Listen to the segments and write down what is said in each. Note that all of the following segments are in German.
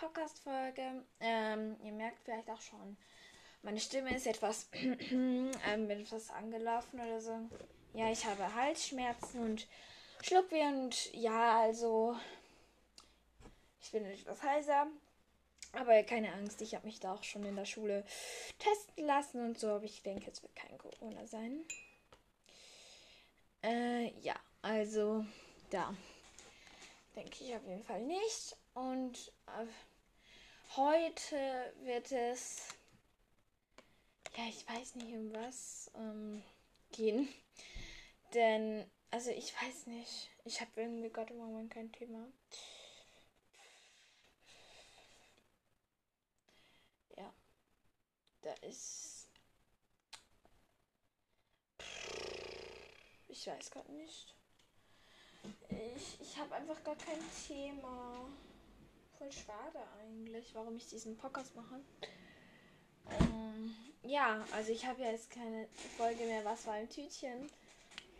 Podcast-Folge. Ähm, ihr merkt vielleicht auch schon, meine Stimme ist etwas, ähm, etwas angelaufen oder so. Ja, ich habe Halsschmerzen und Schluckweh und ja, also ich bin etwas heiser. Aber keine Angst, ich habe mich da auch schon in der Schule testen lassen und so, aber ich denke, es wird kein Corona sein. Äh, ja, also da denke ich auf jeden Fall nicht. Und äh, heute wird es, ja, ich weiß nicht um was ähm, gehen. Denn, also ich weiß nicht, ich habe irgendwie gerade im Moment kein Thema. Ja, da ist. Ich weiß gerade nicht. Ich, ich habe einfach gar kein Thema. Voll schade eigentlich, warum ich diesen Podcast mache. Ähm, ja, also ich habe ja jetzt keine Folge mehr, was war im Tütchen.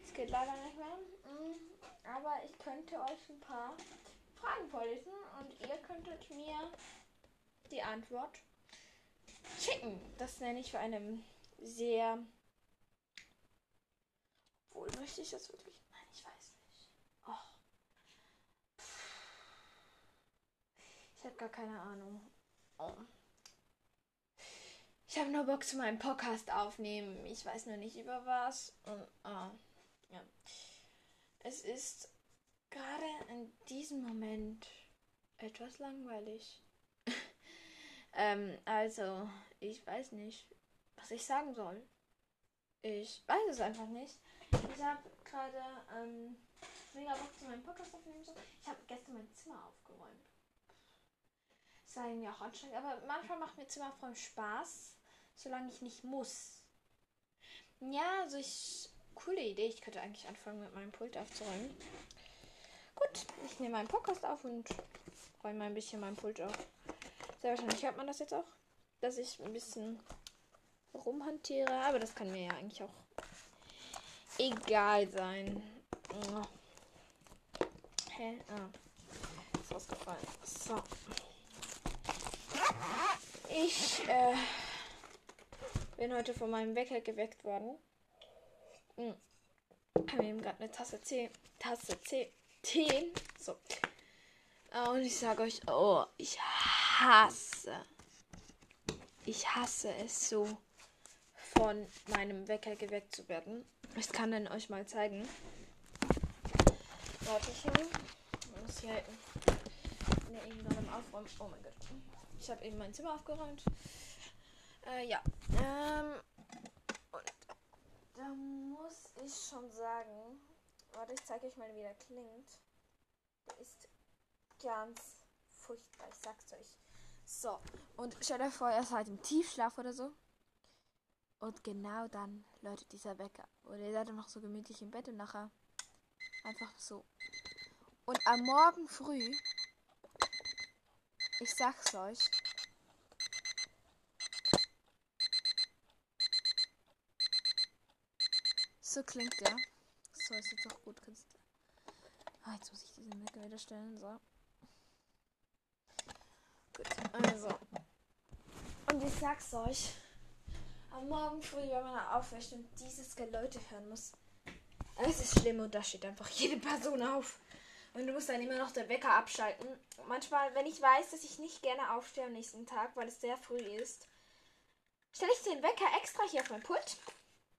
Es geht leider nicht mehr. Mm, aber ich könnte euch ein paar Fragen vorlesen und ihr könntet mir die Antwort schicken. Das nenne ich für einem sehr. Wohl möchte ich das wirklich? Nein, ich weiß nicht. Oh. Ich habe gar keine Ahnung. Oh. Ich habe nur Bock zu meinem Podcast aufnehmen. Ich weiß nur nicht über was. Und, oh, ja. Es ist gerade in diesem Moment etwas langweilig. ähm, also, ich weiß nicht, was ich sagen soll. Ich weiß es einfach nicht. Ich habe gerade ähm, mega Bock zu meinem Podcast aufnehmen. Ich habe gestern mein Zimmer aufgeräumt. War irgendwie auch anstrengend, aber manchmal macht mir Zimmerfrauen Spaß, solange ich nicht muss. Ja, also ich. Coole Idee. Ich könnte eigentlich anfangen, mit meinem Pult aufzuräumen. Gut, ich nehme meinen Podcast auf und räume ein bisschen mein Pult auf. Sehr wahrscheinlich hört man das jetzt auch, dass ich ein bisschen rumhantiere, aber das kann mir ja eigentlich auch egal sein. Hä? Ah. Ist rausgefallen. So. Ich äh, bin heute von meinem Wecker geweckt worden. Hm. Habe eben gerade eine Tasse Tee. Tasse Tee. Tee. So. Und ich sage euch, oh, ich hasse. Ich hasse es so, von meinem Wecker geweckt zu werden. Ich kann dann euch mal zeigen. Warte ich muss hier ne, eben gerade im Aufräumen. Oh mein Gott. Ich habe eben mein Zimmer aufgeräumt. Äh, ja. Ähm, und da muss ich schon sagen. Warte, ich zeige euch mal, wie der klingt. Der ist ganz furchtbar, ich sag's euch. So, und stellt euch vor, er ist halt im Tiefschlaf oder so. Und genau dann läutet dieser Wecker. Oder ihr seid dann noch so gemütlich im Bett und nachher einfach so. Und am Morgen früh, ich sag's euch, so klingt der. So, ist jetzt auch gut. Kannst ah, jetzt muss ich diesen Wecker wieder stellen. So. Gut, also. Und ich sag's euch am Morgen früh, wenn man aufwacht und dieses Geläute hören muss. Es ist schlimm und da steht einfach jede Person auf. Und du musst dann immer noch den Wecker abschalten. Manchmal, wenn ich weiß, dass ich nicht gerne aufstehe am nächsten Tag, weil es sehr früh ist, stelle ich den Wecker extra hier auf mein Pult.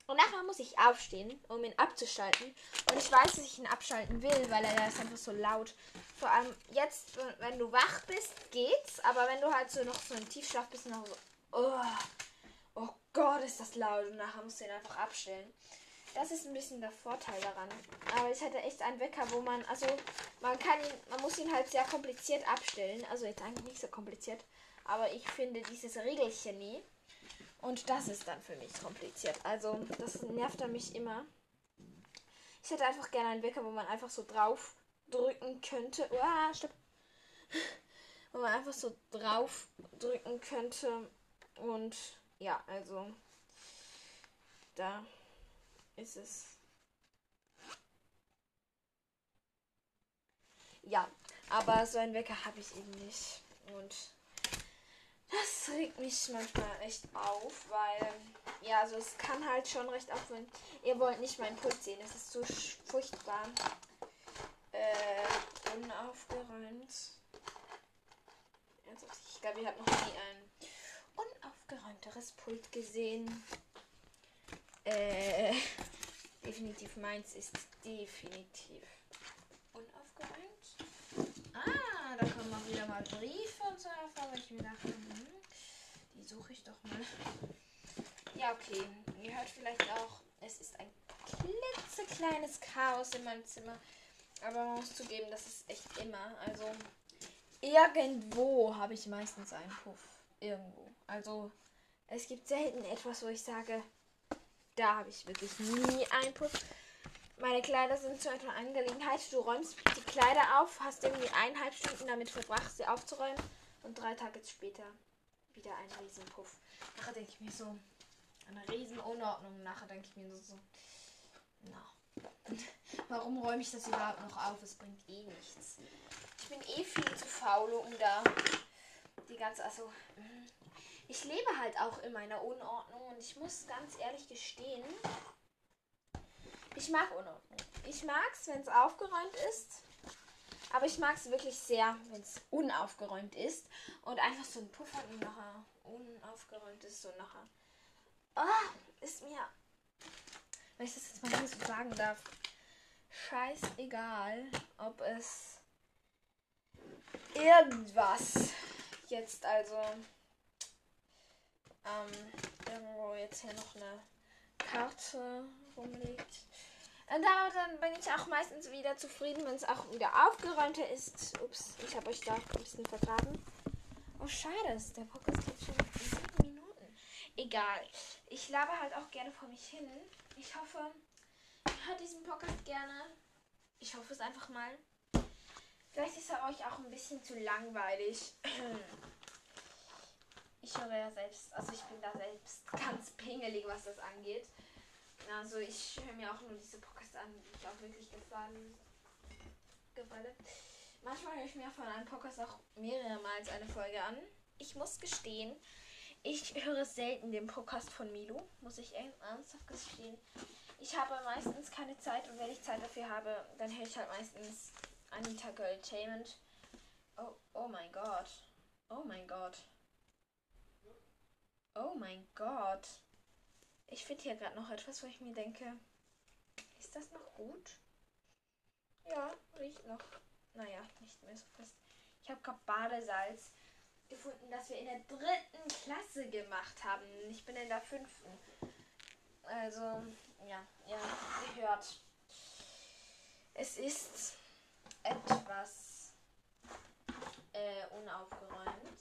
Und nachher muss ich aufstehen, um ihn abzuschalten. Und ich weiß, dass ich ihn abschalten will, weil er ist einfach so laut. Vor allem jetzt, wenn du wach bist, geht's. Aber wenn du halt so noch so im Tiefschlaf bist, noch so, oh, oh Gott, ist das laut. Und nachher musst du ihn einfach abstellen. Das ist ein bisschen der Vorteil daran. Aber ich hatte echt einen Wecker, wo man, also man kann ihn, man muss ihn halt sehr kompliziert abstellen. Also jetzt eigentlich nicht so kompliziert. Aber ich finde dieses Regelchen nie. Und das ist dann für mich kompliziert. Also das nervt dann mich immer. Ich hätte einfach gerne einen Wecker, wo man einfach so drauf drücken könnte. Uah, stopp. Wo man einfach so drauf drücken könnte. Und ja, also da ist es. Ja, Aber so einen Wecker habe ich eben nicht. Und das regt mich manchmal echt auf, weil, ja, also es kann halt schon recht aufhören. Ihr wollt nicht meinen Pult sehen, es ist so furchtbar äh, unaufgeräumt. Also ich glaube, ihr habt noch nie ein unaufgeräumteres Pult gesehen. Äh, definitiv meins ist definitiv unaufgeräumt. Ah, da kommen auch wieder mal Briefe und so hervor, weil ich mir dachte, hm, die suche ich doch mal. Ja, okay. Ihr hört vielleicht auch, es ist ein klitzekleines Chaos in meinem Zimmer. Aber man muss zugeben, das ist echt immer. Also irgendwo habe ich meistens einen Puff. Irgendwo. Also es gibt selten etwas, wo ich sage, da habe ich wirklich nie einen Puff. Meine Kleider sind so eine Angelegenheit. Du räumst die Kleider auf, hast irgendwie eineinhalb Stunden damit verbracht, sie aufzuräumen und drei Tage später wieder ein Riesenpuff. Nachher denke ich mir so, eine Riesenunordnung. Nachher denke ich mir so, na. Warum räume ich das überhaupt noch auf? Es bringt eh nichts. Ich bin eh viel zu faul, um da die ganze, also mm. Ich lebe halt auch in meiner Unordnung und ich muss ganz ehrlich gestehen, ich mag Unordnung. Ich mag es, wenn es aufgeräumt ist. Aber ich mag es wirklich sehr, wenn es unaufgeräumt ist. Und einfach so ein Puffer wie nachher unaufgeräumt ist, so nachher. Oh, ist mir. Wenn ich das jetzt mal so sagen darf. Scheißegal, ob es irgendwas jetzt also ähm, irgendwo jetzt hier noch eine Karte rumliegt. Und da, dann bin ich auch meistens wieder zufrieden, wenn es auch wieder aufgeräumter ist. Ups, ich habe euch da ein bisschen vergraben. Oh, schade, der Podcast geht schon in sieben Minuten. Egal. Ich laber halt auch gerne vor mich hin. Ich hoffe, ihr hört diesen Podcast gerne. Ich hoffe es einfach mal. Vielleicht ist er euch auch ein bisschen zu langweilig. Ich höre ja selbst, also ich bin da selbst ganz pingelig, was das angeht. Also ich höre mir auch nur diese Podcasts an, die ich auch wirklich gefallen. Gefalle. Manchmal höre ich mir von einem Podcast auch mehrmals eine Folge an. Ich muss gestehen, ich höre selten den Podcast von Milo, muss ich ernsthaft gestehen. Ich habe meistens keine Zeit und wenn ich Zeit dafür habe, dann höre ich halt meistens Anita Girltainment. Oh, oh mein Gott. Oh mein Gott. Oh mein Gott. Ich finde hier gerade noch etwas, wo ich mir denke, ist das noch gut? Ja, riecht noch. Naja, nicht mehr so fest. Ich habe gerade Badesalz gefunden, das wir in der dritten Klasse gemacht haben. Ich bin in der fünften. Also, ja, ja, ihr hört. Es ist etwas äh, unaufgeräumt.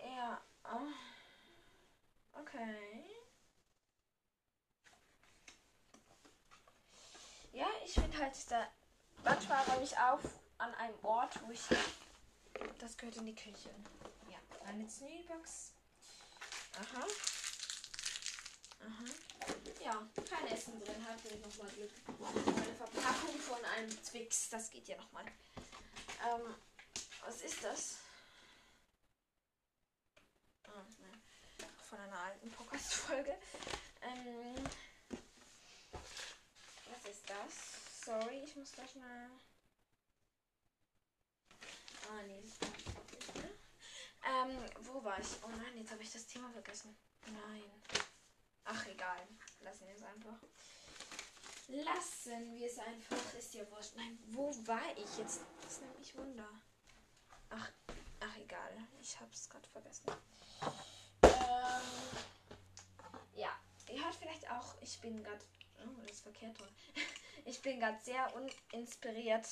Ja. Okay. Ja, ich finde halt, da manchmal räume ich auf an einem Ort, wo ich. Das gehört in die Küche. Ja, eine Snoobox. Aha. Aha. Ja, kein Essen drin, hatte ich nochmal Glück. Eine Verpackung von einem Twix, das geht ja nochmal. Ähm, was ist das? Oh, nein. Von einer alten Podcast-Folge. Ähm, was ist das? Sorry, ich muss gleich mal. Ah, nee. Ähm, wo war ich? Oh nein, jetzt habe ich das Thema vergessen. Nein. Ach, egal. Lassen wir es einfach. Lassen wir es einfach. Ist ja wurscht. Nein, wo war ich jetzt? Das nimmt mich Wunder. Ach, ach egal. Ich hab's gerade vergessen. Ja, ihr hört vielleicht auch, ich bin gerade. Oh, das ist verkehrt. Ich bin gerade sehr uninspiriert.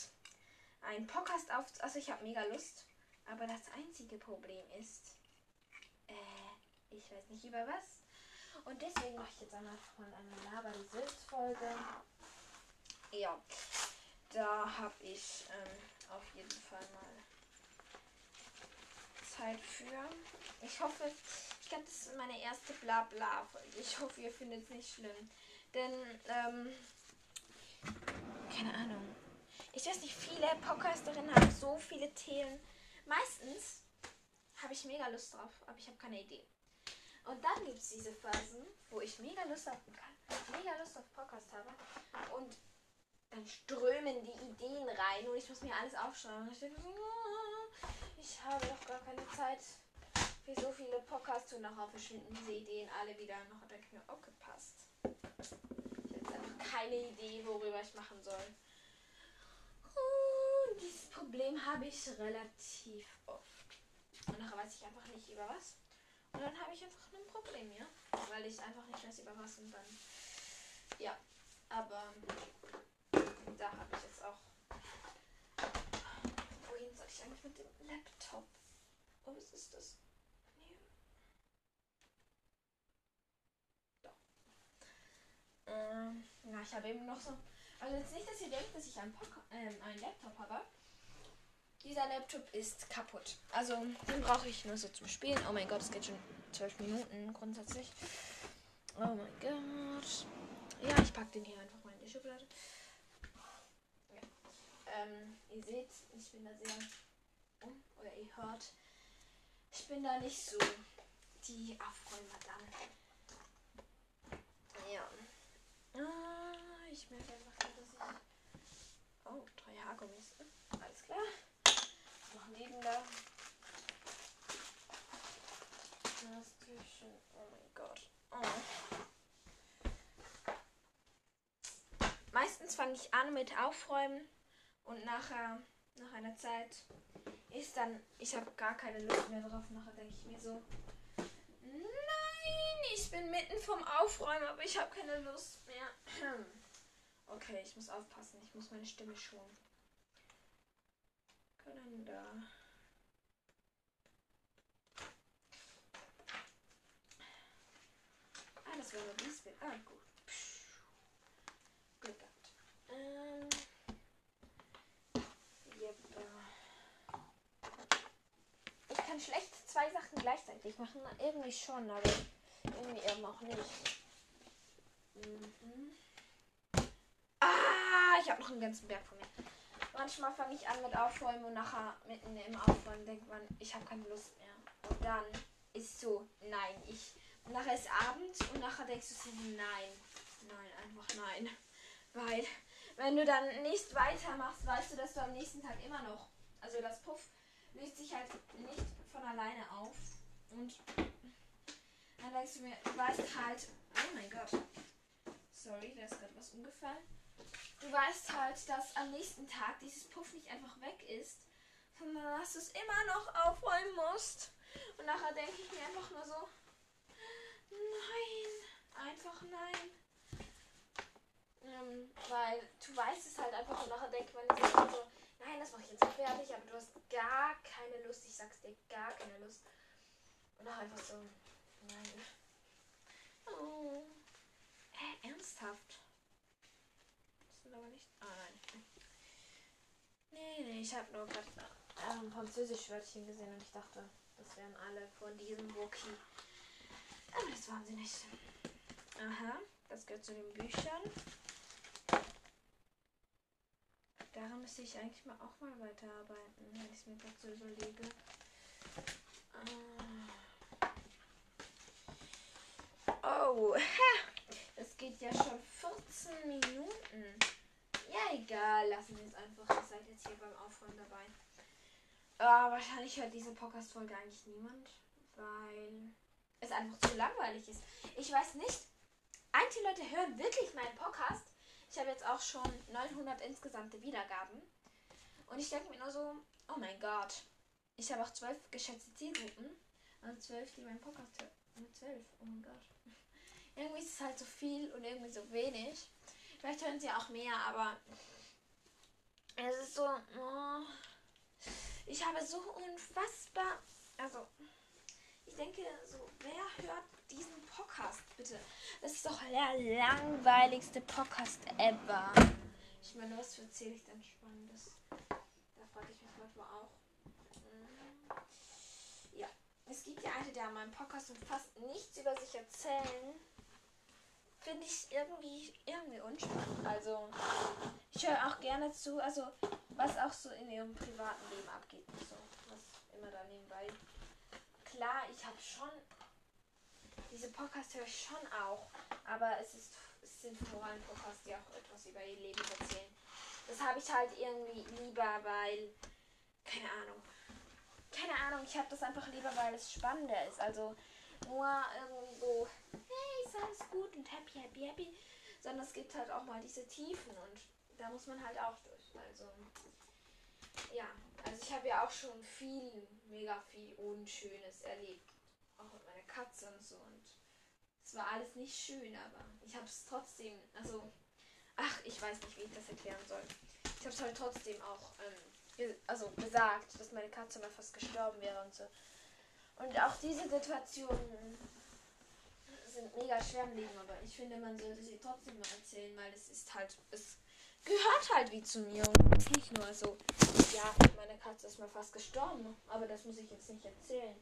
Ein Podcast auf. Also ich habe mega Lust. Aber das einzige Problem ist. Äh, ich weiß nicht über was. Und deswegen mache ich jetzt einmal mal eine Laber Folge. Ja, da habe ich ähm, auf jeden Fall mal Zeit für. Ich hoffe, glaube, das ist meine erste Blabla-Folge. Ich hoffe, ihr findet es nicht schlimm. Denn, ähm, keine Ahnung. Ich weiß nicht, viele Podcasterinnen haben so viele Themen. Meistens habe ich mega Lust drauf, aber ich habe keine Idee. Und dann gibt es diese Phasen, wo ich mega Lust auf, mega Lust auf Podcast habe. Und dann strömen die Ideen rein und ich muss mir alles aufschreiben. Und ich denke ah, ich habe doch gar keine Zeit für so viele Podcasts und nachher verschwinden diese Ideen alle wieder. Nachher denke ich mir, okay, passt. Ich habe jetzt einfach keine Idee, worüber ich machen soll. Und dieses Problem habe ich relativ oft. Und nachher weiß ich einfach nicht über was. Und dann habe ich einfach ein Problem, ja. Weil ich einfach nicht weiß über was und dann. Ja. Aber da habe ich jetzt auch. Wohin soll ich eigentlich mit dem Laptop? Oh, was ist das? Nee. Doch. Ähm, ja, ich habe eben noch so. Also jetzt nicht, dass ihr denkt, dass ich einen, Poc ähm, einen Laptop habe. Dieser Laptop ist kaputt. Also den brauche ich nur so zum Spielen. Oh mein Gott, es geht schon zwölf Minuten grundsätzlich. Oh mein Gott. Ja, ich packe den hier einfach mal in die Schublade. Ja. Ähm, ihr seht, ich bin da sehr, oder ihr hört, ich bin da nicht so die dann. Ja. Ich merke einfach, dass ich... Oh, drei Haargummis. Alles klar noch neben da. Playstation. Oh mein Gott. Oh. Meistens fange ich an mit Aufräumen und nachher, nach einer Zeit, ist dann, ich habe gar keine Lust mehr drauf. Nachher denke ich mir so, nein, ich bin mitten vom Aufräumen, aber ich habe keine Lust mehr. Okay, ich muss aufpassen, ich muss meine Stimme schonen. Kalender. Ah, das wäre nur dies Bild. Ah, gut. Glück gehabt. Ähm. Yep. Ich kann schlecht zwei Sachen gleichzeitig machen. Irgendwie schon, aber irgendwie eben auch nicht. Mhm. Ah, ich habe noch einen ganzen Berg von mir. Manchmal fange ich an mit Aufräumen und nachher mitten im Aufräumen denkt man, ich habe keine Lust mehr. Und dann ist so, nein, ich. Nachher ist Abend und nachher denkst du so, nein, nein, einfach nein. Weil, wenn du dann nicht weitermachst, weißt du, dass du am nächsten Tag immer noch. Also das Puff löst sich halt nicht von alleine auf. Und dann denkst du mir, du weißt halt, oh mein Gott. Sorry, da ist gerade was umgefallen weißt halt, dass am nächsten Tag dieses Puff nicht einfach weg ist, sondern dass du es immer noch aufräumen musst. Und nachher denke ich mir einfach nur so, nein, einfach nein. Ähm, weil du weißt es halt einfach und nachher denkt man sich so, nein, das mache ich jetzt fertig, aber du hast gar keine Lust, ich sag's dir, gar keine Lust. Und auch einfach so, nein. Oh. Äh, ernsthaft aber nicht. Ah nein. Nee, nee, ich habe nur gerade äh, ein Französisch-Wörtchen gesehen und ich dachte, das wären alle von diesem Wookie. Aber das waren sie nicht. Aha, das gehört zu den Büchern. Daran müsste ich eigentlich mal auch mal weiterarbeiten, wenn ich es mir so überlege. Ah. Oh, es geht ja schon 14 Minuten. Ja, egal. Lassen wir es einfach. Ihr seid jetzt hier beim Aufräumen dabei. Uh, wahrscheinlich hört diese Podcast-Folge eigentlich niemand, weil es einfach zu langweilig ist. Ich weiß nicht. Einige Leute hören wirklich meinen Podcast. Ich habe jetzt auch schon 900 insgesamte Wiedergaben. Und ich denke mir nur so, oh mein Gott. Ich habe auch zwölf geschätzte Zielgruppen. Also zwölf, die meinen Podcast hören. Nur zwölf, oh mein Gott. Irgendwie ist es halt so viel und irgendwie so wenig. Vielleicht hören sie auch mehr, aber es ist so. Oh, ich habe so unfassbar. Also, ich denke, so, wer hört diesen Podcast bitte? Das ist doch der langweiligste Podcast ever. Ich meine, was erzähle ich denn Spannendes? Da frage ich mich manchmal auch. Mhm. Ja, es gibt ja eine, der an meinem Podcast fast nichts über sich erzählen finde ich irgendwie, irgendwie unspannend. Also, Ich höre auch gerne zu, also was auch so in ihrem privaten Leben abgeht und so. Was immer da nebenbei. Klar, ich habe schon. Diese Podcasts höre ich schon auch. Aber es, ist, es sind vor allem Podcasts, die auch etwas über ihr Leben erzählen. Das habe ich halt irgendwie lieber, weil. Keine Ahnung. Keine Ahnung, ich habe das einfach lieber, weil es spannender ist. Also nur irgendwie so, hey, ist alles gut und happy, happy, happy. Sondern es gibt halt auch mal diese Tiefen und da muss man halt auch durch. Also, ja, also ich habe ja auch schon viel, mega viel Unschönes erlebt. Auch mit meiner Katze und so. Und es war alles nicht schön, aber ich habe es trotzdem, also, ach, ich weiß nicht, wie ich das erklären soll. Ich habe es halt trotzdem auch, ähm, also gesagt, dass meine Katze mal fast gestorben wäre und so. Und auch diese Situationen sind mega Leben, aber ich finde, man sollte sie trotzdem mal erzählen, weil es ist halt, es gehört halt wie zu mir und nicht nur so, ja, meine Katze ist mal fast gestorben, aber das muss ich jetzt nicht erzählen.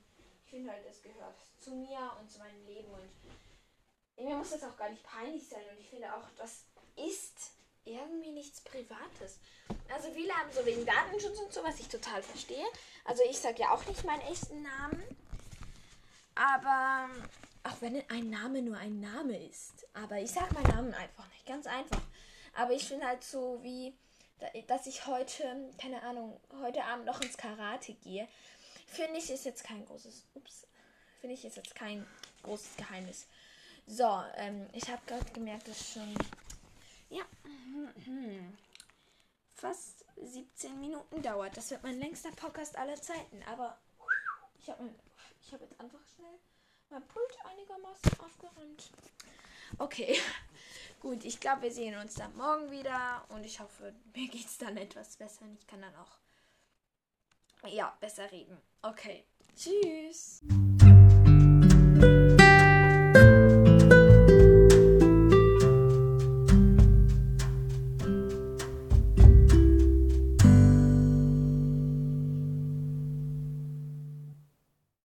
Ich finde halt, es gehört zu mir und zu meinem Leben und mir muss das auch gar nicht peinlich sein und ich finde auch, das ist irgendwie nichts Privates. Also viele haben so wegen Datenschutz und so, was ich total verstehe. Also ich sage ja auch nicht meinen echten Namen. Aber auch wenn ein Name nur ein Name ist. Aber ich sage meinen Namen einfach nicht. Ganz einfach. Aber ich finde halt so wie, dass ich heute, keine Ahnung, heute Abend noch ins Karate gehe. Finde ich ist jetzt kein großes, ups, finde ich ist jetzt kein großes Geheimnis. So, ähm, ich habe gerade gemerkt, dass schon, ja, fast 17 Minuten dauert. Das wird mein längster Podcast aller Zeiten. Aber ich habe ich hab jetzt einfach schnell mein Pult einigermaßen aufgeräumt. Okay, gut. Ich glaube, wir sehen uns dann morgen wieder. Und ich hoffe, mir geht es dann etwas besser. Und ich kann dann auch, ja, besser reden. Okay, tschüss.